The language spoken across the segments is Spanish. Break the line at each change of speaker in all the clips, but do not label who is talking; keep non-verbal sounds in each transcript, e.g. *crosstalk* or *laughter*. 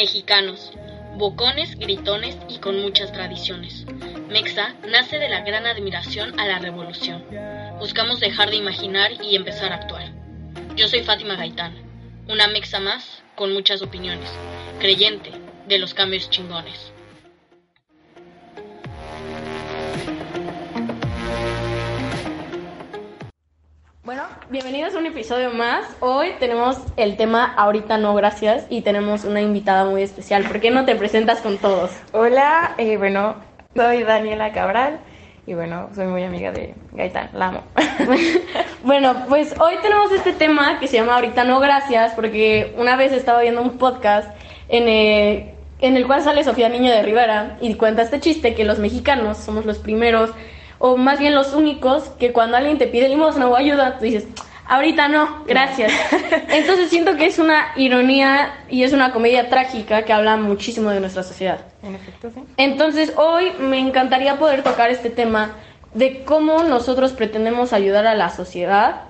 Mexicanos, bocones, gritones y con muchas tradiciones. Mexa nace de la gran admiración a la revolución. Buscamos dejar de imaginar y empezar a actuar. Yo soy Fátima Gaitán, una mexa más con muchas opiniones, creyente de los cambios chingones.
Bueno, bienvenidos a un episodio más. Hoy tenemos el tema Ahorita no, gracias, y tenemos una invitada muy especial. ¿Por qué no te presentas con todos?
Hola, eh, bueno, soy Daniela Cabral y bueno, soy muy amiga de Gaitán, la amo. *laughs*
bueno, pues hoy tenemos este tema que se llama Ahorita no, gracias, porque una vez estaba viendo un podcast en el, en el cual sale Sofía Niño de Rivera y cuenta este chiste que los mexicanos somos los primeros o más bien los únicos que cuando alguien te pide limosna o ayuda, tú dices, ahorita no, gracias. *laughs* Entonces siento que es una ironía y es una comedia trágica que habla muchísimo de nuestra sociedad.
En efecto, sí.
Entonces hoy me encantaría poder tocar este tema de cómo nosotros pretendemos ayudar a la sociedad,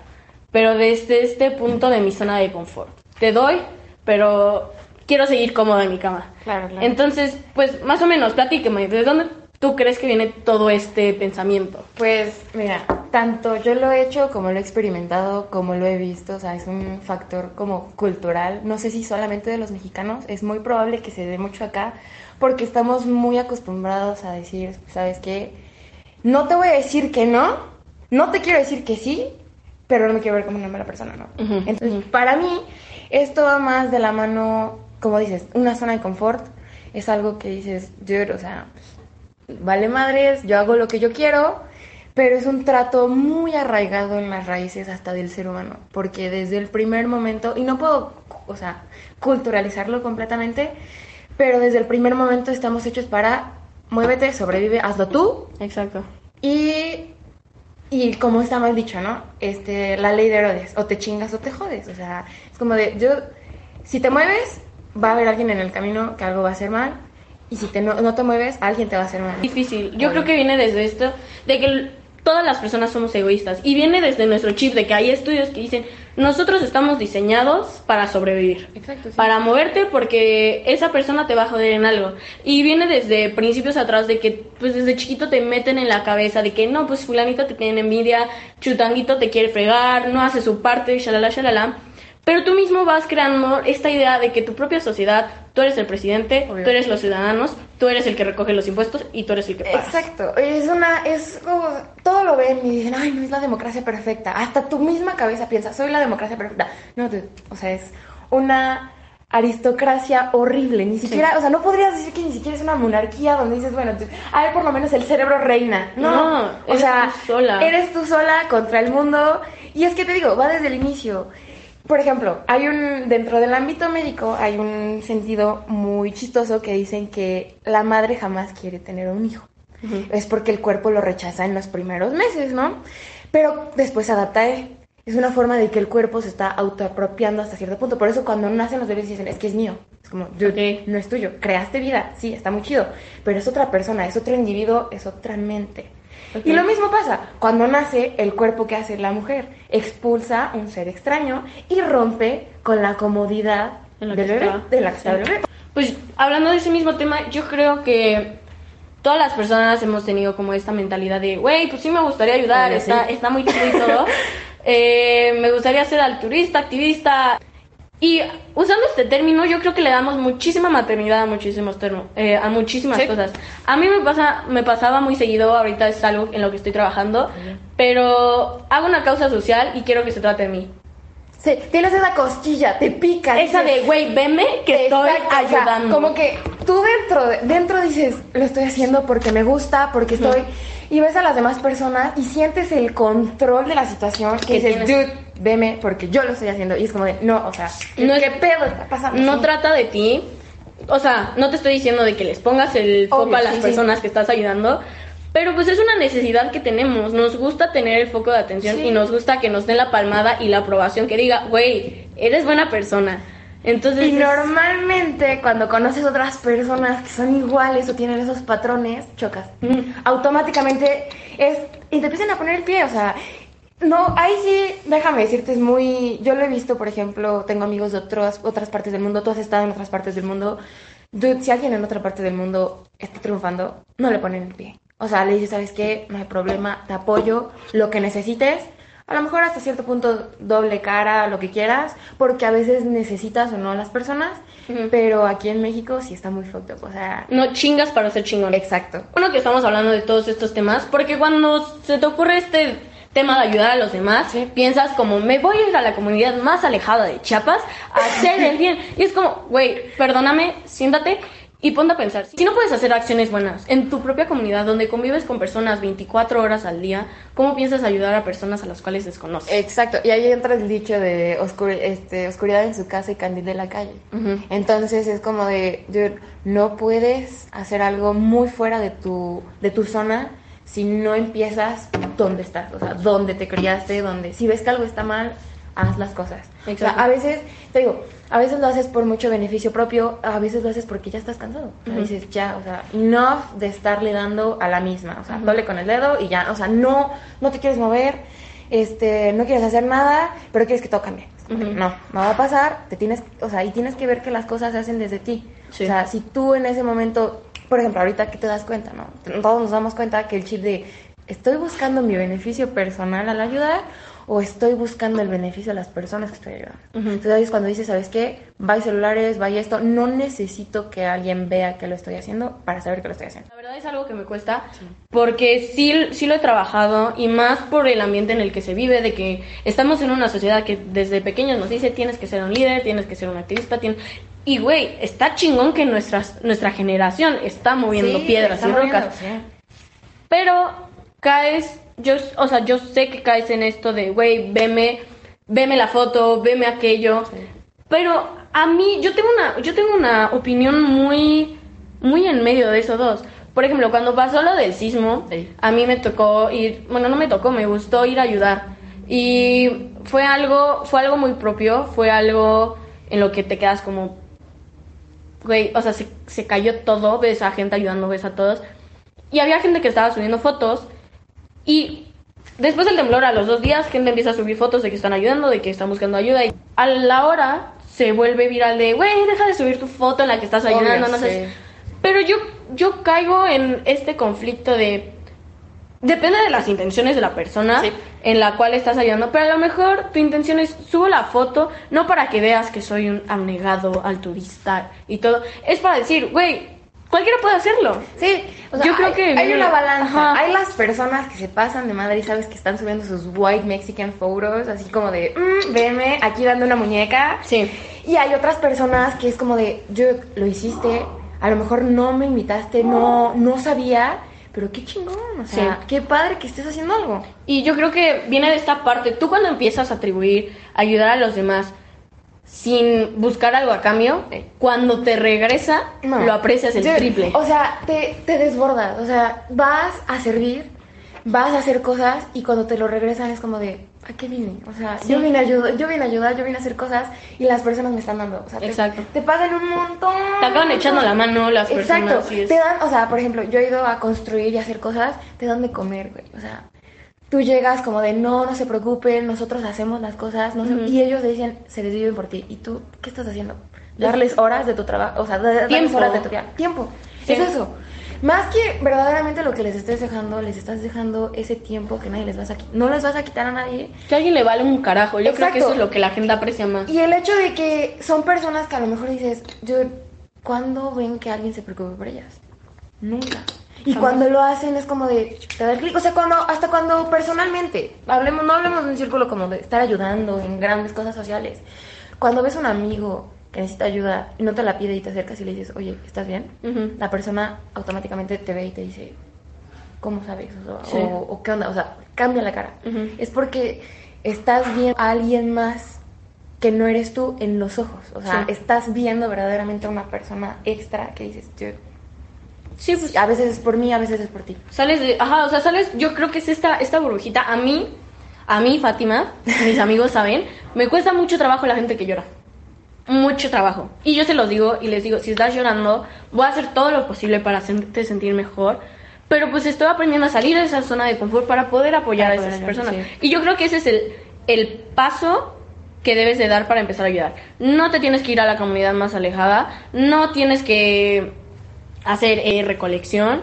pero desde este punto de mi zona de confort. Te doy, pero quiero seguir cómoda en mi cama.
Claro, claro.
Entonces, pues más o menos, platíqueme, ¿de dónde tú crees que viene todo este pensamiento?
Pues mira, tanto yo lo he hecho como lo he experimentado, como lo he visto, o sea, es un factor como cultural, no sé si solamente de los mexicanos, es muy probable que se dé mucho acá, porque estamos muy acostumbrados a decir, ¿sabes qué? No te voy a decir que no, no te quiero decir que sí, pero no me quiero ver como una mala persona, ¿no? Entonces, para mí, esto va más de la mano, como dices, una zona de confort, es algo que dices, dude, o sea, vale madres, yo hago lo que yo quiero, pero es un trato muy arraigado en las raíces hasta del ser humano, porque desde el primer momento, y no puedo, o sea, culturalizarlo completamente, pero desde el primer momento estamos hechos para muévete, sobrevive, hazlo tú,
Exacto.
y, y como está mal dicho, ¿no? Este, la ley de Herodes, o te chingas o te jodes, o sea, es como de, yo, si te mueves, va a haber alguien en el camino que algo va a hacer mal, y si te no, no te mueves, alguien te va a hacer mal.
Difícil. Yo creo que viene desde esto, de que todas las personas somos egoístas. Y viene desde nuestro chip, de que hay estudios que dicen, nosotros estamos diseñados para sobrevivir.
Exacto, sí.
Para moverte porque esa persona te va a joder en algo. Y viene desde principios atrás de que, pues desde chiquito te meten en la cabeza de que no, pues fulanito te tiene envidia, chutanguito te quiere fregar, no hace su parte, shalala, shalala. Pero tú mismo vas creando esta idea de que tu propia sociedad, tú eres el presidente, tú eres los ciudadanos, tú eres el que recoge los impuestos y tú eres el que paga.
Exacto, es una, es como, todo lo ven y dicen, ay, no es la democracia perfecta. Hasta tu misma cabeza piensa, soy la democracia perfecta. No, o sea, es una aristocracia horrible, ni siquiera, o sea, no podrías decir que ni siquiera es una monarquía donde dices, bueno, tú- a ver, por lo menos el cerebro reina. No,
No,
o
eres
sea,
tú sola.
eres tú sola contra el mundo. Y es que te digo, va desde el inicio. Por ejemplo, hay un dentro del ámbito médico hay un sentido muy chistoso que dicen que la madre jamás quiere tener un hijo. Es porque el cuerpo lo rechaza en los primeros meses, ¿no? Pero después se adapta a él. Es una forma de que el cuerpo se está autoapropiando hasta cierto punto. Por eso cuando nacen los bebés dicen, es que es mío. Es como, dude,
Ok.
no es tuyo. Creaste vida, sí, está muy chido. Pero es otra persona, es otro individuo, es otra mente. Y lo mismo pasa, cuando nace el cuerpo que hace la mujer, expulsa un ser extraño y rompe con la comodidad del bebé, de la que está bebé.
Pues hablando de ese mismo tema, yo creo que todas las personas hemos tenido como esta mentalidad de, güey, pues sí me gustaría ayudar, está,
sí.
está muy chido y *laughs* todo. Eh, me gustaría ser altruista, activista. Y usando este término, yo creo que le damos muchísima maternidad a muchísimos termos, eh, a muchísimas
Sí.
cosas. A mí me pasa, me pasaba muy seguido, ahorita es algo en lo que estoy trabajando, pero hago una causa social y quiero que se trate de mí.
Sí, tienes esa cosquilla, te pica.
Esa
dices,
de, güey, veme que estoy
Exacto, o sea,
ayudando.
como que tú dentro, de- dentro dices, lo estoy haciendo porque me gusta, porque estoy... Y ves a las demás personas y sientes el control de la situación que dices, dude, veme porque yo lo estoy haciendo. Y es como de, no, o sea, ¿qué,
No es-
qué pedo está pasando?
no
Sí.
trata de ti. O sea, no te estoy diciendo de que les pongas el foco a las
sí, sí.
personas que estás ayudando, pero pues es una necesidad que tenemos. Nos gusta tener el foco de atención
Sí.
y nos gusta que nos den la palmada y la aprobación que diga, güey, eres buena persona. Entonces,
Y
es-
normalmente cuando conoces otras personas que son iguales o tienen esos patrones, chocas.
Ujú.
Automáticamente es y te empiezan a poner el pie, o sea, No, ahí sí, déjame decirte, es muy... Yo lo he visto, por ejemplo, tengo amigos de otras otras partes del mundo, tú has estado en otras partes del mundo. Dude, si alguien en otra parte del mundo está triunfando, no le ponen el pie. O sea, le dices, ¿sabes qué? No hay problema, te apoyo, lo que necesites. A lo mejor hasta cierto punto doble cara, lo que quieras, porque a veces necesitas o no a las personas,
Ujú.
pero aquí en México sí está muy fucked up, o sea...
No chingas para ser chingón.
Exacto.
Bueno, que estamos hablando de todos estos temas, porque cuando se te ocurre este tema de ayudar a los demás,
Sí.
piensas como, me voy a ir a la comunidad más alejada de Chiapas a hacer el bien. Y es como, güey, perdóname, siéntate y ponte a pensar. Si no puedes hacer acciones buenas en tu propia comunidad, donde convives con personas 24 horas al día, ¿cómo piensas ayudar a personas a las cuales desconoces?
Exacto, y ahí entra el dicho de oscur- este, oscuridad en su casa y candil en la calle.
Ujú.
Entonces es como de, dude, no puedes hacer algo muy fuera de tu, de tu zona si no empiezas donde estás, o sea, donde te criaste, donde si ves que algo está mal, haz las cosas. O sea, a veces, te digo, a veces lo haces por mucho beneficio propio, a veces lo haces porque ya estás cansado. Sea,
Ujú.
dices, ya, o sea, enough de estarle dando a la misma, o sea, doble con el dedo y ya, o sea, no, no te quieres mover, este, no quieres hacer nada, pero quieres que todo cambie. No, no va a pasar, te tienes, o sea, y tienes que ver que las cosas se hacen desde ti.
Sí.
O sea, si tú en ese momento, por ejemplo, ahorita que te das cuenta, ¿no? Todos nos damos cuenta que el chip de estoy buscando mi beneficio personal al ayudar o estoy buscando el beneficio de las personas que estoy ayudando. Entonces ahí es cuando dices, ¿sabes qué? Vaya celulares, vaya esto. No necesito que alguien vea que lo estoy haciendo para saber que lo estoy haciendo.
La verdad es algo que me cuesta porque sí, sí lo he trabajado y más por el ambiente en el que se vive, de que estamos en una sociedad que desde pequeños nos dice tienes que ser un líder, tienes que ser un activista, tienes... y güey, está chingón que nuestras, nuestra generación está moviendo
Sí,
piedras
está
y
moviendo,
rocas,
sí.
pero caes, yo, o sea, yo sé que caes en esto de, güey, veme, veme la foto, veme aquello, pero a mí, yo tengo una, yo tengo una opinión muy, muy en medio de esos dos. Por ejemplo, cuando pasó lo del sismo,
Sí.
a mí me tocó ir, bueno, no me tocó, me gustó ir a ayudar. Y fue algo, fue algo muy propio, fue algo en lo que te quedas como, güey, o sea, se, se cayó todo, ves a gente ayudando, ves a todos. Y había gente que estaba subiendo fotos y después del temblor, a los dos días, gente empieza a subir fotos de que están ayudando, de que están buscando ayuda. Y a la hora se vuelve viral de, güey, deja de subir tu foto en la que estás
Obvio,
ayudando, no
sí.
sé. Pero yo, yo caigo en este conflicto de... Depende de las intenciones de la persona
Sí.
en la cual estás ayudando, pero a lo mejor tu intención es subo la foto no para que veas que soy un abnegado, altruista y todo, es para decir, güey, cualquiera puede hacerlo.
Sí, o sea,
Yo creo
hay,
que
hay una balanza.
Ajá.
Hay las personas que se pasan de madre y sabes que están subiendo sus white Mexican photos, así como de, mm, veme aquí dando una muñeca.
Sí.
Y hay otras personas que es como de, yo lo hiciste, a lo mejor no me invitaste, no, no sabía, pero qué chingón, o sea,
Sí.
qué padre que estés haciendo algo.
Y yo creo que viene de esta parte, tú cuando empiezas a atribuir, ayudar a los demás sin buscar algo a cambio, cuando te regresa,
No.
lo aprecias el triple.
O sea, te, te desbordas. O sea, vas a servir, vas a hacer cosas y cuando te lo regresan es como de, ¿a qué vine? O sea,
Sí.
yo, vine a ayudar, yo vine a ayudar, yo vine a hacer cosas y las personas me están dando. O sea, te-
Exacto.
Te, pagan un montón.
Te acaban echando la mano las
Exacto.
personas. y es-
Te dan, o sea, por ejemplo, yo he ido a construir y hacer cosas, te dan de comer, güey. O sea, tú llegas como de, no, no se preocupen, nosotros hacemos las cosas, no se-
Ujú.
y ellos dicen, se desviven por ti. ¿Y tú qué estás haciendo? Darles horas de tu trabajo, o sea, da- darles
Tiempo.
horas de tu. Tiempo.
Sí.
Es eso. Más que verdaderamente lo que les estés dejando, les estás dejando ese tiempo que nadie les vas a qui- no les vas a quitar a nadie.
Que a alguien le vale un carajo. Yo creo que
Exacto.
eso es lo que la gente aprecia más.
Y el hecho de que son personas que a lo mejor dices, yo, ¿cuándo ven que alguien se preocupe por ellas? Nunca. Y
Jamás.
cuando lo hacen es como de, te da el clic. O sea, cuando, hasta cuando personalmente, hablemos, no hablemos de un círculo como de estar ayudando en grandes cosas sociales. Cuando ves un amigo que necesita ayuda y no te la pide y te acercas y le dices, oye, ¿estás bien?
Ujú.
La persona automáticamente te ve y te dice, ¿cómo sabes? O,
Sí.
o- o qué onda, o sea, cambia la cara.
Ujú.
Es porque estás viendo a alguien más que no eres tú en los ojos. O sea,
Sí.
estás viendo verdaderamente a una persona extra que dices, "Dude,
Sí, pues
a veces es por mí, a veces es por ti.
sales de, ajá, o sea, sales, yo creo que es esta, esta burbujita. A mí, a mí, Fátima, mis amigos saben, me cuesta mucho trabajo la gente que llora. Mucho trabajo. Y yo se los digo y les digo, si estás llorando, voy a hacer todo lo posible para hacerte sentir mejor. pero pues estoy aprendiendo a salir de esa zona de confort para poder apoyar
Para
a esas
poder
personas.
sí.
Y yo creo que ese es el, el paso que debes de dar para empezar a ayudar. No te tienes que ir a la comunidad más alejada, no tienes que hacer eh, recolección,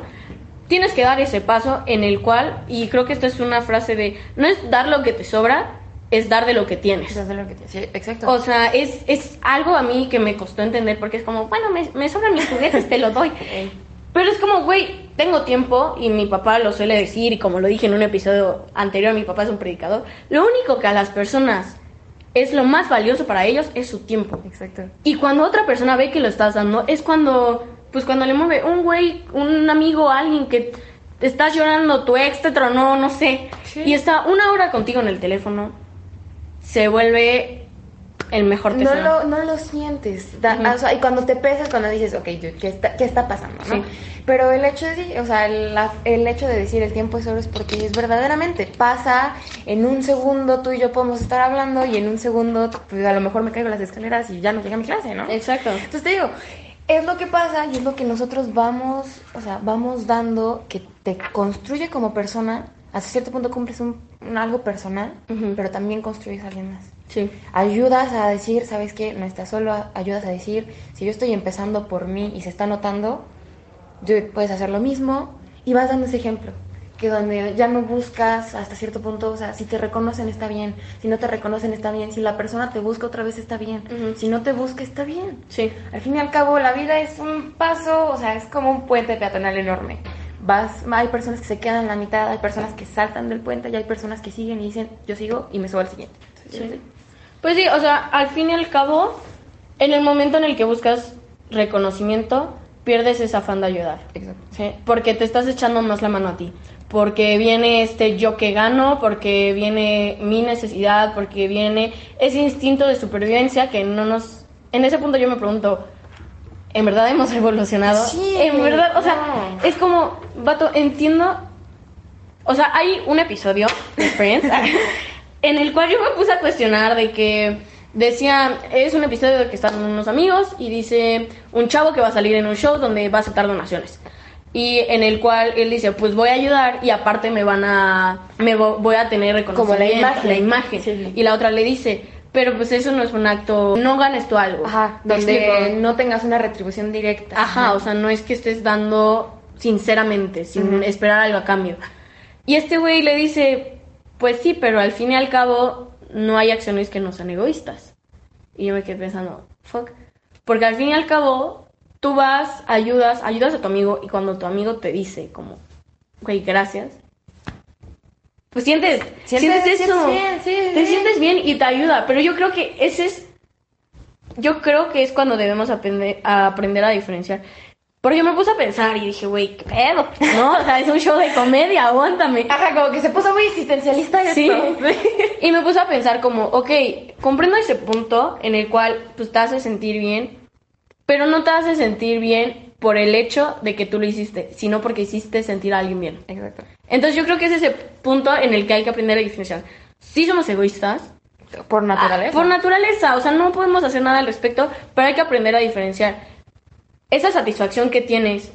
tienes que dar ese paso en el cual, y creo que esta es una frase de, no es dar lo que te sobra, es dar de lo que tienes.
Eso es lo que te- sí, exacto.
O sea, es, es algo a mí que me costó entender porque es como, bueno, me, me sobran mis juguetes, te los doy. *laughs* Pero es como, güey, tengo tiempo y mi papá lo suele decir y como lo dije en un episodio anterior, mi papá es un predicador. Lo único que a las personas es lo más valioso para ellos es su tiempo.
Exacto.
Y cuando otra persona ve que lo estás dando, es cuando, pues cuando le mueve un güey, un amigo, alguien que te estás llorando, tu ex te tronó, no sé,
Sí.
y está una hora contigo en el teléfono, se vuelve el mejor
No
tesoro.
lo, no lo sientes. Da-
Ujú.
o sea, y cuando te pesas, cuando dices, ok, dude, ¿qué está, qué está pasando? ¿no? Pero el hecho de, o sea, el, el hecho de decir el tiempo es oro es porque es verdaderamente pasa en un segundo tú y yo podemos estar hablando y en un segundo pues, a lo mejor me caigo las escaleras y ya no llegué a mi clase, ¿no?
Exacto.
Entonces te digo, es lo que pasa y es lo que nosotros vamos, o sea, vamos dando que te construye como persona. Hasta cierto punto cumples un, un algo personal, pero también construyes a alguien más.
Sí.
Ayudas a decir, ¿sabes qué? No estás solo, ayudas a decir, si yo estoy empezando por mí y se está notando, dude, puedes hacer lo mismo y vas dando ese ejemplo. Que donde ya no buscas hasta cierto punto, o sea, si te reconocen está bien, si no te reconocen está bien, si la persona te busca otra vez está bien, si no te busca está bien.
Sí.
Al fin y al cabo, la vida es un paso, o sea, es como un puente peatonal enorme. Vas, hay personas que se quedan en la mitad, hay personas que saltan del puente y hay personas que siguen y dicen, yo sigo y me subo al siguiente.
Sí. Pues sí, o sea, al fin y al cabo, en el momento en el que buscas reconocimiento, pierdes ese afán de ayudar.
Exacto.
¿sí? Porque te estás echando más la mano a ti. Porque viene este yo que gano, porque viene mi necesidad, porque viene ese instinto de supervivencia que no nos... En ese punto yo me pregunto, ¿en verdad hemos evolucionado?
Sí,
en verdad, o sea,
no.
es como, vato, entiendo... O sea, hay un episodio de Friends *laughs* en el cual yo me puse a cuestionar de que decía, es un episodio de que están unos amigos y dice un chavo que va a salir en un show donde va a aceptar donaciones. Y en el cual él dice, pues voy a ayudar y aparte me van a, me vo- voy a tener reconocimiento.
Como la imagen.
La imagen.
Sí.
Y la otra le dice, pero pues eso no es un acto, no ganes tú algo.
Ajá,
¿Me
donde no tengas una retribución directa.
Ajá, o sea, no es que estés dando sinceramente, sin esperar algo a cambio. Y este güey le dice, pues sí, pero al fin y al cabo no hay acciones que no sean egoístas. Y yo me quedé pensando, fuck. Porque al fin y al cabo, tú vas, ayudas, ayudas a tu amigo y cuando tu amigo te dice como, güey, gracias. Pues sientes, sientes,
Sientes-
eso.
sientes bien, sí,
te sientes bien y te ayuda. Pero yo creo que ese es yo creo que es cuando debemos aprender a, aprender a diferenciar. Porque yo me puse a pensar y dije, güey, ¿qué pedo? No, o sea, es un show de comedia, aguántame.
Ajá, como que se puso muy existencialista esto.
Sí. Y me puse a pensar como, ok, comprendo ese punto en el cual pues te hace sentir bien, pero no te hace sentir bien por el hecho de que tú lo hiciste, sino porque hiciste sentir a alguien bien.
Exacto.
Entonces yo creo que es ese punto en el que hay que aprender a diferenciar. Sí somos egoístas,
Por naturaleza.
Ah, por naturaleza, o sea, no podemos hacer nada al respecto, pero hay que aprender a diferenciar. Esa satisfacción que tienes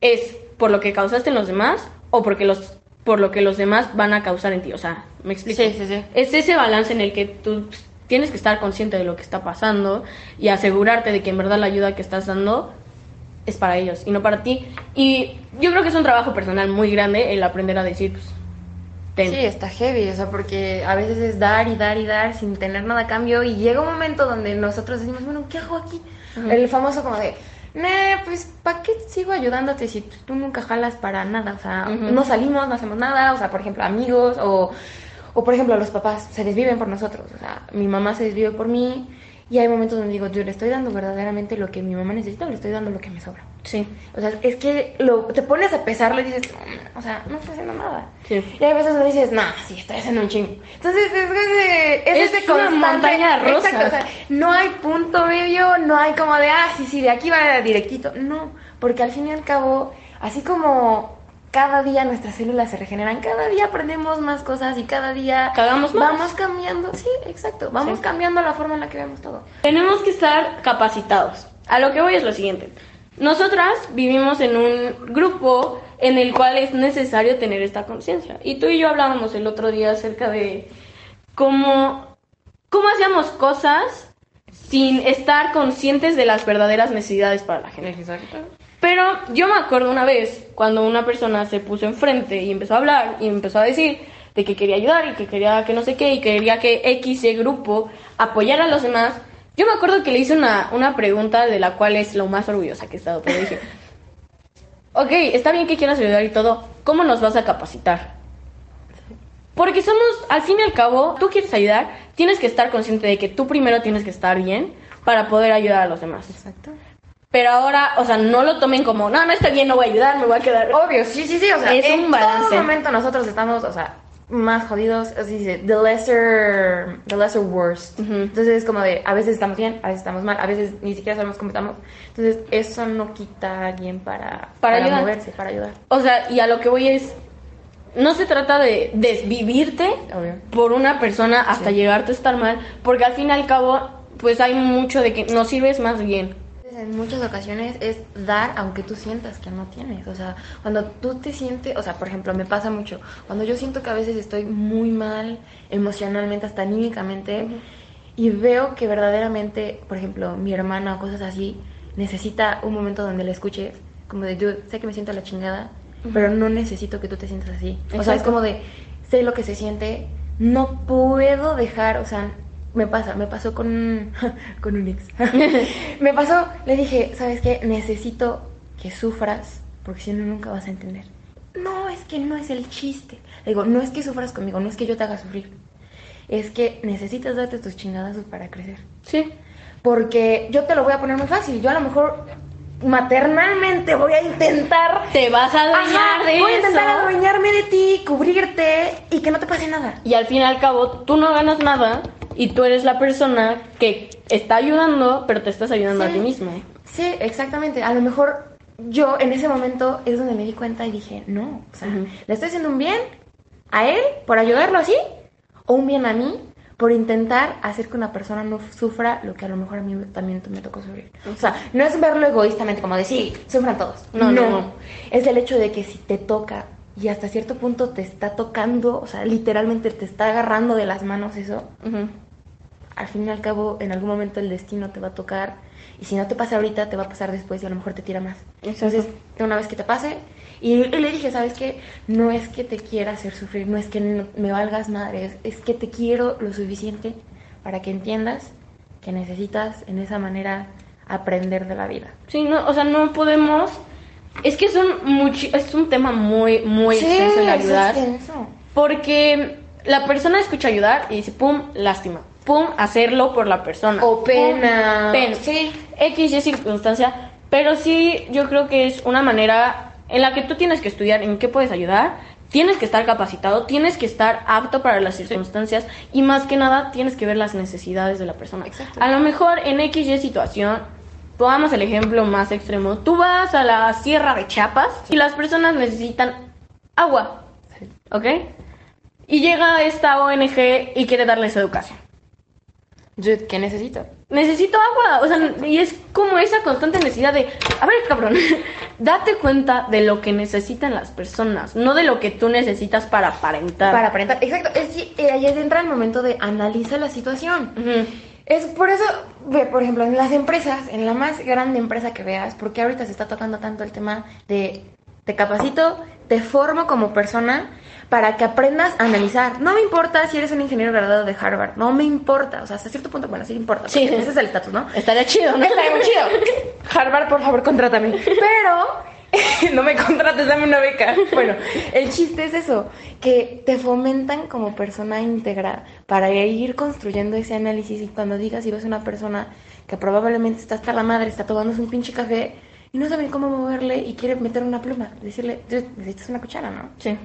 es por lo que causaste en los demás o porque los por lo que los demás van a causar en ti, o sea, me explico.
Sí, sí, sí.
Es ese balance en el que tú tienes que estar consciente de lo que está pasando y asegurarte de que en verdad la ayuda que estás dando es para ellos y no para ti. Y yo creo que es un trabajo personal muy grande el aprender a decir, pues, ten.
Sí, está heavy, o sea, porque a veces es dar y dar y dar sin tener nada a cambio y llega un momento donde nosotros decimos, bueno, ¿qué hago aquí?
Ujú.
El famoso como de, nah, pues, ¿para qué sigo ayudándote si tú nunca jalas para nada? O sea,
Ujú.
no salimos, no hacemos nada, o sea, por ejemplo, amigos o, o por ejemplo, los papás se desviven por nosotros, o sea, mi mamá se desvive por mí y hay momentos donde digo, yo le estoy dando verdaderamente lo que mi mamá necesita o le estoy dando lo que me sobra.
Sí,
O sea, es que lo, te pones a pesarlo y dices, "Mm, o sea, no estoy haciendo nada.
sí.
Y hay veces donde dices, nah, sí, estoy haciendo un chingo. Entonces, es, ese, es,
Es
ese
una
constante-
montaña rusa.
Exacto, o sea, no hay punto medio, no hay como de, ah, sí, sí, de aquí va directito. No, porque al fin y al cabo, así como cada día nuestras células se regeneran, cada día aprendemos más cosas y cada día
Cagamos más.
vamos cambiando. Sí, exacto, vamos
Sí.
cambiando la forma en la que vemos todo.
Tenemos que estar capacitados. A lo que voy es lo siguiente. nosotras vivimos en un grupo en el cual es necesario tener esta conciencia. Y tú y yo hablábamos el otro día acerca de cómo, cómo hacíamos cosas sin estar conscientes de las verdaderas necesidades para la gente. Pero yo me acuerdo una vez cuando una persona se puso enfrente y empezó a hablar y empezó a decir de que quería ayudar y que quería que no sé qué y quería que X y grupo apoyara a los demás. Yo me acuerdo que le hice una, una pregunta de la cual es lo más orgullosa que he estado, pero dije, *laughs* ok, está bien que quieras ayudar y todo, ¿cómo nos vas a capacitar? Porque somos, al fin y al cabo, tú quieres ayudar, tienes que estar consciente de que tú primero tienes que estar bien para poder ayudar a los demás.
Exacto.
Pero ahora, o sea, no lo tomen como, no, no está bien, no voy a ayudar, me voy a quedar.
Obvio, sí, sí, sí, o sea,
Es
en
un balance.
todo momento nosotros estamos, o sea, más jodidos, así dice, the lesser, the lesser worst. Entonces es como de, a veces estamos bien, a veces estamos mal, a veces ni siquiera sabemos cómo estamos. Entonces eso no quita a alguien para,
Para ayudar.
moverse, para ayudar.
O sea, y a lo que voy es, no se trata de desvivirte
Obvio.
por una persona hasta
Sí.
llegarte a estar mal, porque al fin y al cabo, pues hay mucho de que no sirves más bien.
En muchas ocasiones es dar aunque tú sientas que no tienes. O sea, cuando tú te sientes, o sea, por ejemplo, me pasa mucho. Cuando yo siento que a veces estoy muy mal emocionalmente, hasta anímicamente, y veo que verdaderamente, por ejemplo, mi hermana o cosas así, necesita un momento donde la escuches, como de, yo sé que me siento a la chingada, pero no necesito que tú te sientas así. O sea, es
Exacto.
como de, sé lo que se siente, no puedo dejar, o sea, me pasa, me pasó con un, *laughs* con un ex. *laughs* me pasó, le dije, ¿sabes qué? Necesito que sufras, porque si no, nunca vas a entender. No, es que no es el chiste. Le digo, no es que sufras conmigo, no es que yo te haga sufrir. Es que necesitas darte tus chingadazos para crecer.
Sí.
Porque yo te lo voy a poner muy fácil. Yo a lo mejor maternalmente voy a intentar
Te vas a adueñar
Ajá,
de
voy a intentar
eso.
adueñarme de ti, cubrirte y que no te pase nada.
Y al fin y al cabo, tú no ganas nada y tú eres la persona que está ayudando, pero te estás ayudando
Sí.
a ti mismo.
Sí, exactamente. A lo mejor yo en ese momento es donde me di cuenta y dije, no, o sea. ¿le estoy haciendo un bien a él por ayudarlo así? ¿O un bien a mí por intentar hacer que una persona no sufra lo que a lo mejor a mí también me tocó sufrir? O sea, no es verlo egoístamente como de, sí, sufran todos.
No, no, no.
Es el hecho de que si te toca y hasta cierto punto te está tocando, o sea, literalmente te está agarrando de las manos eso. Al fin y al cabo, en algún momento el destino te va a tocar. Y si no te pasa ahorita, te va a pasar después y a lo mejor te tira más. Entonces, una vez que te pase. Y, y le dije, ¿sabes qué? No es que te quiera hacer sufrir, no es que no- me valgas madre, es, es que te quiero lo suficiente para que entiendas que necesitas en esa manera aprender de la vida.
Sí, no, o sea, no podemos. Es que es un, muchi- es un tema muy, muy extenso el ayudar. Porque la persona escucha ayudar y dice, pum, lástima. Pum, hacerlo por la persona.
O pena.
Pum, pena.
Sí.
X y circunstancia. Pero sí, yo creo que es una manera en la que tú tienes que estudiar en qué puedes ayudar. Tienes que estar capacitado, tienes que estar apto para las circunstancias y más que nada tienes que ver las necesidades de la persona.
Exacto.
A lo mejor en X y situación, pongamos el ejemplo más extremo, tú vas a la sierra de Chiapas y las personas necesitan agua,
Sí.
¿ok? Y llega esta ONG y quiere darles educación.
¿Qué necesito?
Necesito agua, o sea, y es como esa constante necesidad de, a ver, cabrón, *laughs* date cuenta de lo que necesitan las personas, no de lo que tú necesitas para aparentar.
Para aparentar. Exacto. Es, eh, ahí entra el momento de analiza la situación. Es por eso, ve, por ejemplo, en las empresas, en la más grande empresa que veas, porque ahorita se está tocando tanto el tema de te capacito, te formo como persona para que aprendas a analizar. No me importa si eres un ingeniero graduado de Harvard, no me importa, o sea, hasta cierto punto, bueno, sí importa,
Sí.
ese es el estatus, ¿no?
Estaría chido, ¿no?
Estaría muy chido. *laughs* Harvard, por favor, contrátame. Pero *laughs* no me contrates, dame una beca. Bueno, el chiste es eso, que te fomentan como persona íntegra para ir construyendo ese análisis y cuando digas y ves una persona que probablemente está hasta la madre, está tomándose un pinche café y no saben cómo moverle y quiere meter una pluma, decirle, "Dude, necesitas una cuchara, ¿no?
Sí.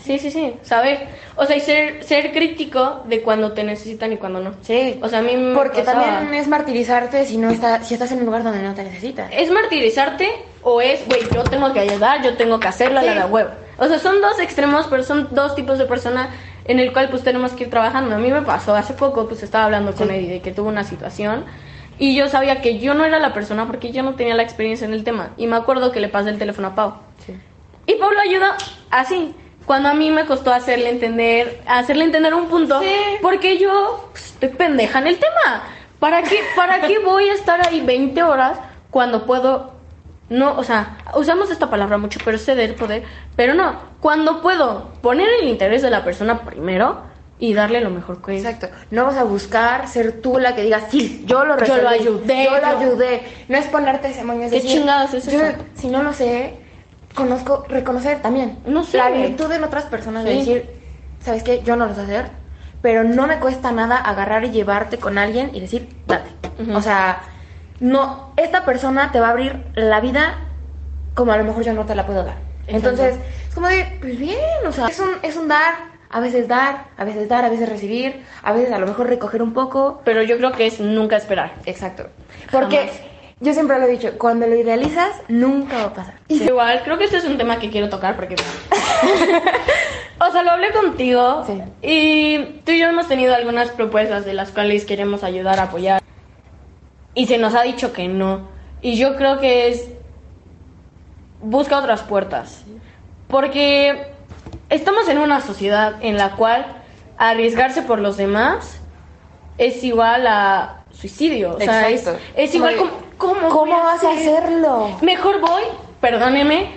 Sí, sí, sí, saber, o sea, y ser, ser crítico de cuando te necesitan y cuando no.
Sí,
O sea, a mí me
porque
pasaba.
también es martirizarte si no está, si estás en un lugar donde no te necesitan.
¿Es martirizarte o es, güey, yo tengo que ayudar, yo tengo que hacerlo a la
Sí.
huevo? O sea, son dos extremos, pero son dos tipos de persona en el cual pues tenemos que ir trabajando. A mí me pasó hace poco, pues estaba hablando con
Sí.
Eddie de que tuvo una situación Y yo sabía que yo no era la persona porque yo no tenía la experiencia en el tema. Y me acuerdo que le pasé el teléfono a Pau.
Sí.
Y Pau lo ayuda así. Cuando a mí me costó hacerle entender, hacerle entender un punto,
Sí.
porque yo pues, estoy pendeja en el tema. ¿Para qué, ¿Para qué voy a estar ahí 20 horas cuando puedo no, o sea, usamos esta palabra mucho, pero ceder poder, pero no, cuando puedo poner el interés de la persona primero y darle lo mejor que es.
Exacto. No vas a buscar ser tú la que diga, sí, yo lo
Yo lo
resolví,
ayudé,
Yo lo ayudé. No es ponerte ese moño. es
¿Qué
decir,
chingados es
yo,
eso?
Si no lo sé, conozco, reconocer también.
No sé,
La virtud en otras personas de
Sí.
decir, ¿sabes qué? Yo no lo sé hacer, pero no me cuesta nada agarrar y llevarte con alguien y decir, date. O sea, no, esta persona te va a abrir la vida como a lo mejor yo no te la puedo dar. Entonces, es como de, pues bien, o sea, es un, es un dar, a veces dar, a veces dar, a veces recibir, a veces a lo mejor recoger un poco.
Pero yo creo que es nunca esperar.
Exacto. Porque
Jamás.
yo siempre lo he dicho, cuando lo idealizas, nunca va a pasar. Y
Igual, creo que este es un tema que quiero tocar porque... *laughs* o sea, lo hablé contigo
Sí.
y tú y yo hemos tenido algunas propuestas de las cuales queremos ayudar, apoyar. Y se nos ha dicho que no. Y yo creo que es... Busca otras puertas. Porque estamos en una sociedad en la cual arriesgarse por los demás es igual a suicidio. O sea, es, es igual como... ¿Cómo,
¿Cómo vas a
hacer?
hacerlo?
Mejor voy, perdóneme.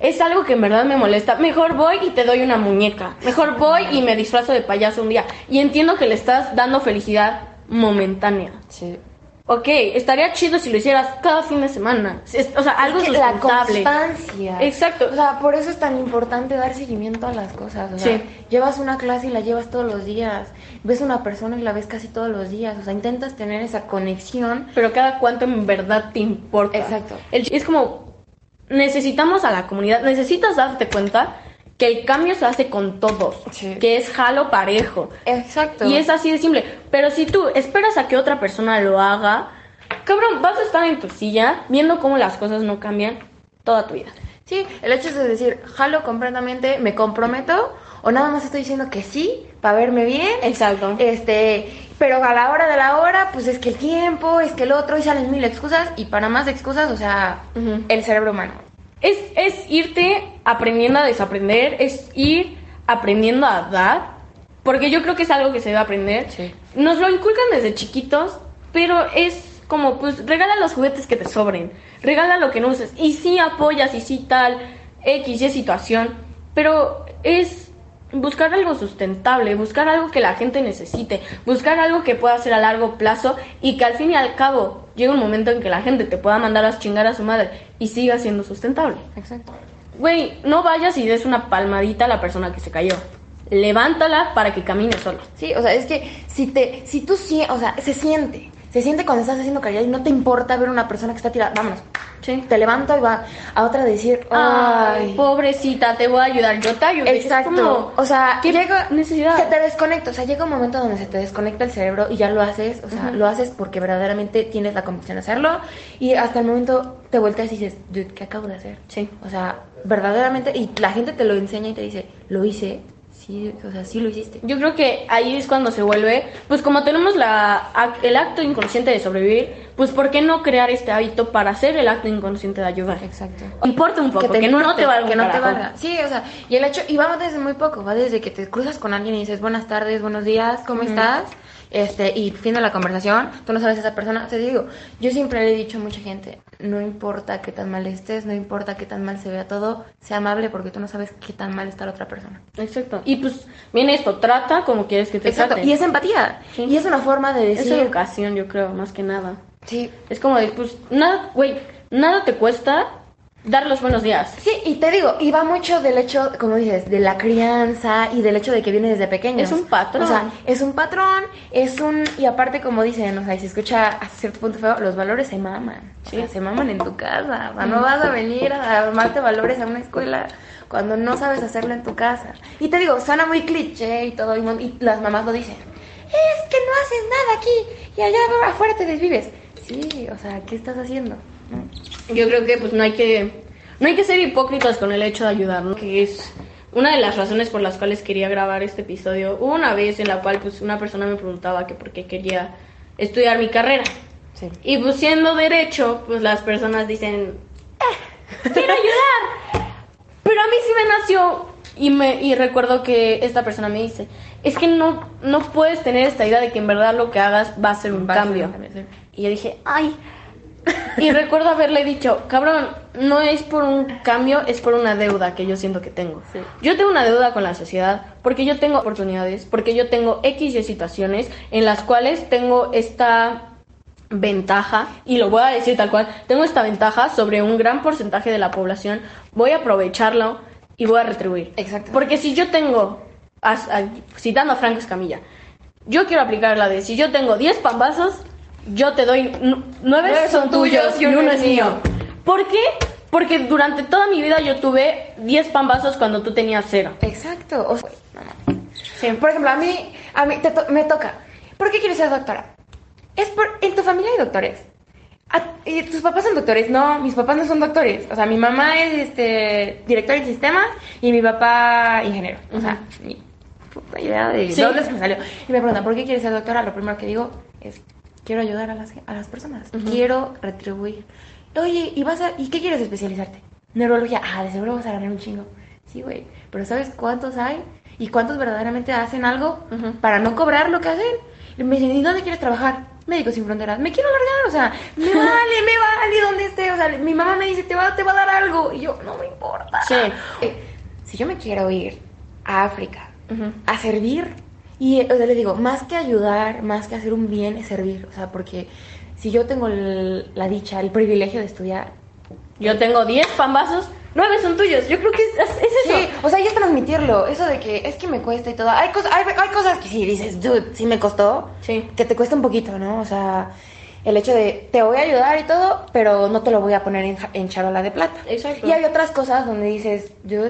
Es algo que en verdad me molesta. Mejor voy y te doy una muñeca. Mejor voy y me disfrazo de payaso un día. Y entiendo que le estás dando felicidad momentánea.
Sí.
Ok, estaría chido si lo hicieras cada fin de semana. O sea, algo
Es que la constancia.
Exacto.
O sea, por eso es tan importante dar seguimiento a las cosas. O sea,
Sí.
llevas una clase y la llevas todos los días. Ves una persona y la ves casi todos los días. O sea, intentas tener esa conexión.
Pero cada cuánto en verdad te importa.
Exacto.
El- es como, necesitamos a la comunidad, necesitas darte cuenta que el cambio se hace con todos,
Sí.
que es jalo parejo.
Exacto.
Y es así de simple. Pero si tú esperas a que otra persona lo haga, cabrón, vas a estar en tu silla viendo cómo las cosas no cambian toda tu vida.
Sí, el hecho es de decir, jalo completamente, me comprometo, o nada más estoy diciendo que sí, para verme bien.
Exacto.
Este, pero a la hora de la hora, pues es que el tiempo, es que el otro, y salen mil excusas, y para más excusas, o sea, el cerebro humano.
Es, es irte aprendiendo a desaprender, es ir aprendiendo a dar, porque yo creo que es algo que se debe aprender.
Sí.
Nos lo inculcan desde chiquitos, pero es como, pues, regala los juguetes que te sobren, regala lo que no uses, y sí apoyas, y sí tal, X, Y situación, pero es buscar algo sustentable, buscar algo que la gente necesite, buscar algo que pueda ser a largo plazo y que al fin y al cabo llegue un momento en que la gente te pueda mandar a chingar a su madre y siga siendo sustentable.
Exacto.
Güey, no vayas y des una palmadita a la persona que se cayó. Levántala para que camine sola.
Sí, o sea, es que si te, si tú o sea, se siente, se siente cuando estás haciendo caridad y no te importa ver una persona que está tirada, vámonos.
Sí.
Te levanto y va a otra a decir,
Ay,
ay,
pobrecita, te voy a ayudar. Yo te ayudo.
Exacto.
como,
o sea,
¿qué
llega
necesidad?
Se te desconecta, o sea, llega un momento donde se te desconecta el cerebro y ya lo haces, o sea, lo haces porque verdaderamente tienes la convicción de hacerlo y hasta el momento te volteas y dices, dude, ¿qué acabo de hacer?
Sí.
O sea, verdaderamente y la gente te lo enseña y te dice, "Lo hice." Sí, o sea, sí lo hiciste.
Yo creo que ahí es cuando se vuelve, pues como tenemos la, el acto inconsciente de sobrevivir, pues ¿por qué no crear este hábito para hacer el acto inconsciente de ayudar?
Exacto.
Importa un poco, que, no,
importe,
te valga
que no te valga. Sí, o sea, y el hecho, y vamos desde muy poco, va desde que te cruzas con alguien y dices buenas tardes, buenos días, ¿cómo estás? Este, y fin de la conversación, tú no sabes a esa persona, te digo, yo siempre le he dicho a mucha gente, no importa qué tan mal estés, no importa qué tan mal se vea todo, sea amable porque tú no sabes qué tan mal está la otra persona.
Exacto. Y pues viene esto, trata como quieres que te
Exacto,
traten.
y es empatía,
Sí.
y es una forma de
Es
decir,
educación, yo creo, más que nada.
sí,
Es como de, pues, nada, güey, nada te cuesta dar los buenos días.
Sí, y te digo, y va mucho del hecho, como dices, de la crianza y del hecho de que viene desde pequeño.
Es un patrón.
O sea, es un patrón, es un... Y aparte, como dicen, o sea, y se escucha a cierto punto feo, los valores se maman.
Sí.
O sea, se maman en tu casa. O sea, no vas a venir a armarte valores a una escuela cuando no sabes hacerlo en tu casa. Y te digo, suena muy cliché y todo, y, y las mamás lo dicen. Es que no haces nada aquí y allá afuera te desvives. Sí, o sea, ¿qué estás haciendo?
Yo creo que pues no hay que no hay que ser hipócritas con el hecho de ayudar, ¿no? Que es una de las razones por las cuales quería grabar este episodio. Hubo una vez en la cual pues una persona me preguntaba que por qué quería estudiar mi carrera.
Sí.
Y pues siendo derecho, pues las personas dicen, "Eh, quiero ayudar. Pero a mí sí me nació y me y recuerdo que esta persona me dice, es que no no puedes tener esta idea de que en verdad lo que hagas va a ser un
Va a ser
cambio.
un cambio, sí.
Y yo dije, ay. Y recuerdo haberle dicho, cabrón, no es por un cambio, es por una deuda que yo siento que tengo.
Sí.
Yo tengo una deuda con la sociedad porque yo tengo oportunidades, porque yo tengo X y situaciones en las cuales tengo esta ventaja, y lo voy a decir tal cual, tengo esta ventaja sobre un gran porcentaje de la población, voy a aprovecharlo y voy a retribuir.
Exacto.
Porque si yo tengo, citando a Franco Escamilla, yo quiero aplicar la de si yo tengo 10 pambazos, yo te doy 9
Nueve
son tuyos y uno es mío. ¿Por qué? Porque durante toda mi vida yo tuve 10 pambazos cuando tú tenías cero.
Exacto. O sea.
Sí.
Por ejemplo, a mí, a mí te to- me toca. ¿Por qué quieres ser doctora? Es por, en tu familia hay doctores. ¿Tus papás son doctores? No, mis papás no son doctores. O sea, mi mamá es este, directora de sistemas y mi papá ingeniero. O sea, ni puta idea de
Sí.
dónde se me salió. Y me preguntan, ¿por qué quieres ser doctora? Lo primero que digo es, quiero ayudar a las, a las personas. Quiero retribuir. Oye, ¿y, vas a, ¿y qué quieres especializarte? Neurología. Ah, de seguro vas a ganar un chingo. Sí, güey. Pero ¿sabes cuántos hay? ¿Y cuántos verdaderamente hacen algo para no cobrar lo que hacen? Y me dicen, ¿y dónde quieres trabajar? Médicos sin fronteras. Me quiero largar, o sea, me *laughs* vale, me vale donde esté. O sea, mi mamá me dice, te va, te va a dar algo. Y yo, no me importa.
Sí.
Eh, Si yo me quiero ir a África a servir, y o sea, le digo, más que ayudar, más que hacer un bien, es servir. O sea, porque si yo tengo el- la dicha, el privilegio de estudiar,
Yo tengo 10 pambazos, 9 son tuyos. Yo creo que es, es eso.
Sí, o sea, y es transmitirlo. Eso de que es que me cuesta y todo. Hay, cosas hay, hay cosas que sí dices, dude, sí me costó.
Sí.
Que te cuesta un poquito, ¿no? O sea, el hecho de te voy a ayudar y todo, pero no te lo voy a poner en, en charola de plata.
Exacto.
Y hay otras cosas donde dices, yo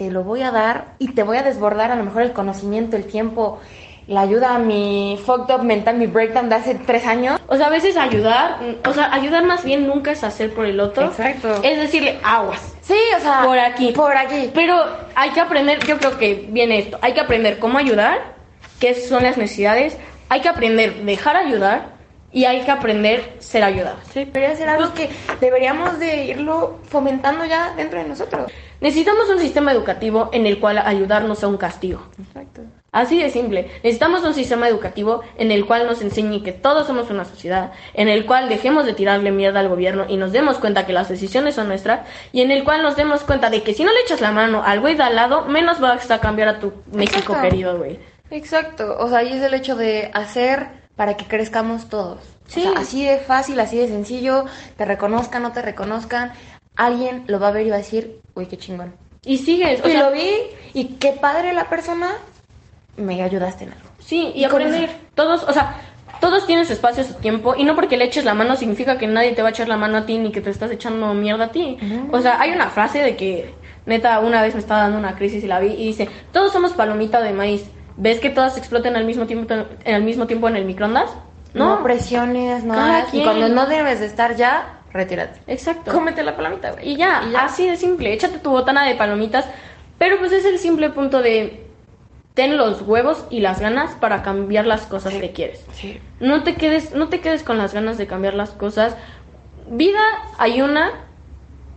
te lo voy a dar y te voy a desbordar a lo mejor el conocimiento, el tiempo, la ayuda a mi fucked up mental, mi breakdown de hace tres años.
O sea, a veces ayudar, o sea, ayudar más bien nunca es hacer por el otro.
Exacto.
Es decirle aguas.
Sí, o sea.
Por aquí.
Por aquí.
Pero hay que aprender, yo creo que viene esto, hay que aprender cómo ayudar, qué son las necesidades, hay que aprender dejar ayudar y hay que aprender ser ayudado.
Sí, debería ser algo que deberíamos de irlo fomentando ya dentro de nosotros.
Necesitamos un sistema educativo en el cual ayudarnos sea un castigo.
Exacto.
Así de simple. Necesitamos un sistema educativo en el cual nos enseñe que todos somos una sociedad, en el cual dejemos de tirarle mierda al gobierno y nos demos cuenta que las decisiones son nuestras, y en el cual nos demos cuenta de que si no le echas la mano al güey de al lado, menos vas a cambiar a tu México
Exacto.
querido, güey.
Exacto. O sea, y es el hecho de hacer para que crezcamos todos.
Sí.
O sea, así de fácil, así de sencillo, te reconozcan, no te reconozcan, alguien lo va a ver y va a decir, uy, qué chingón.
Y sigues, o
y
sea,
lo vi, y qué padre la persona, me ayudaste en algo.
Sí, y
Y
aprender. Todos, o sea, todos tienen su espacio, su tiempo, y no porque le eches la mano significa que nadie te va a echar la mano a ti ni que te estás echando mierda a ti. O sea, hay una frase de que, neta, una vez me estaba dando una crisis y la vi y dice, todos somos palomita de maíz. ¿Ves que todas exploten al mismo tiempo, en el mismo tiempo en el microondas?
No,
No,
presiones, no
Cada
Y cuando no debes de estar ya, retírate.
exacto.
Cómete la palomita, güey.
Y ya, así de simple. Échate tu botana de palomitas. Pero pues es el simple punto de ten los huevos y las ganas para cambiar las cosas que quieres.
Sí.
No te quedes, no te quedes con las ganas de cambiar las cosas. Vida hay una,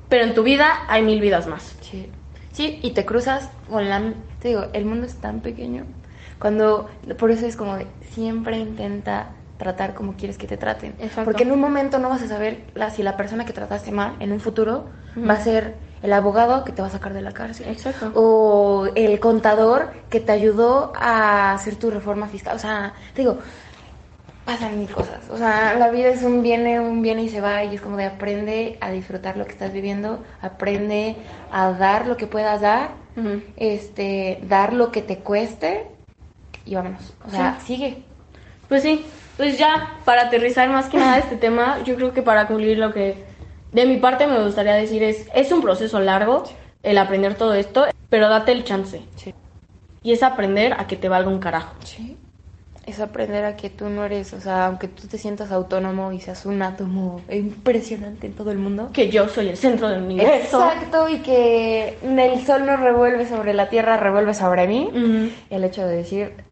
pero en tu vida hay mil vidas más.
Sí. Sí, y te cruzas con la... Te digo, el mundo es tan pequeño. Cuando... Por eso es como de... Siempre intenta tratar como quieres que te traten.
Exacto.
Porque en un momento no vas a saber la, si la persona que trataste mal, en un futuro, va a ser el abogado que te va a sacar de la cárcel.
Exacto.
O el contador que te ayudó a hacer tu reforma fiscal. O sea, te digo, pasan mil cosas. O sea, la vida es un viene, un viene y se va y es como de aprende a disfrutar lo que estás viviendo, aprende a dar lo que puedas dar, este, dar lo que te cueste y vámonos. O sea, sigue.
Pues sí, pues ya para aterrizar más que nada este tema, yo creo que para concluir lo que de mi parte me gustaría decir es, es un proceso largo el aprender todo esto, pero date el chance.
Sí.
Y es aprender a que te valga un carajo.
Sí. Es aprender a que tú no eres, o sea, aunque tú te sientas autónomo y seas un átomo impresionante en todo el mundo.
Que yo soy el centro del universo.
Exacto, y que el sol no revuelve sobre la tierra, revuelve sobre mí.
Ujú.
El hecho de decir,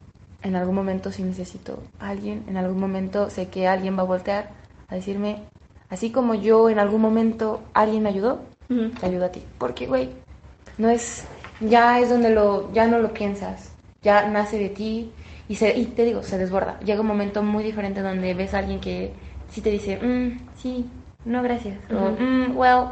en algún momento sí necesito a alguien, en algún momento sé que alguien va a voltear a decirme, así como yo en algún momento alguien me ayudó, te ayudo a ti. Porque, güey, no es, ya es donde lo, ya no lo piensas, ya nace de ti y, se, y te digo, se desborda. Llega un momento muy diferente donde ves a alguien que sí te dice, "Mm, sí, no gracias, o. "Mm, well,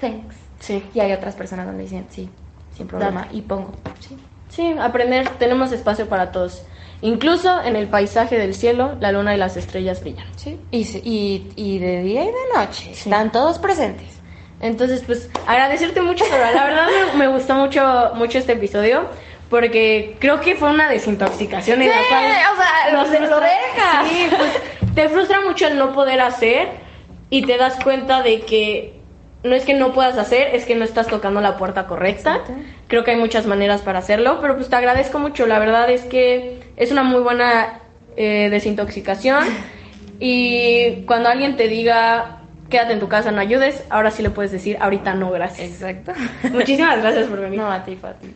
thanks.
Sí.
Y hay otras personas donde dicen, sí, sin problema, y pongo, sí.
Sí, aprender, tenemos espacio para todos. Incluso en el paisaje del cielo, la luna y las estrellas brillan.
Sí. Y, y, y de día y de noche,
Sí.
están todos presentes.
Entonces, pues, agradecerte mucho, Dora. La verdad me, me gustó mucho, mucho este episodio. Porque creo que fue una desintoxicación en la
Sí,
cual
o sea,
nos
lo- lo dejas.
Sí, pues te frustra mucho el no poder hacer y te das cuenta de que no es que no puedas hacer, es que no estás tocando la puerta correcta.
Exacto.
Creo que hay muchas maneras para hacerlo, pero pues te agradezco mucho. La verdad es que es una muy buena eh, desintoxicación *laughs* y cuando alguien te diga quédate en tu casa, no ayudes, ahora sí le puedes decir ahorita no, gracias.
Exacto. *laughs*
Muchísimas gracias por venir.
No, a ti, a ti.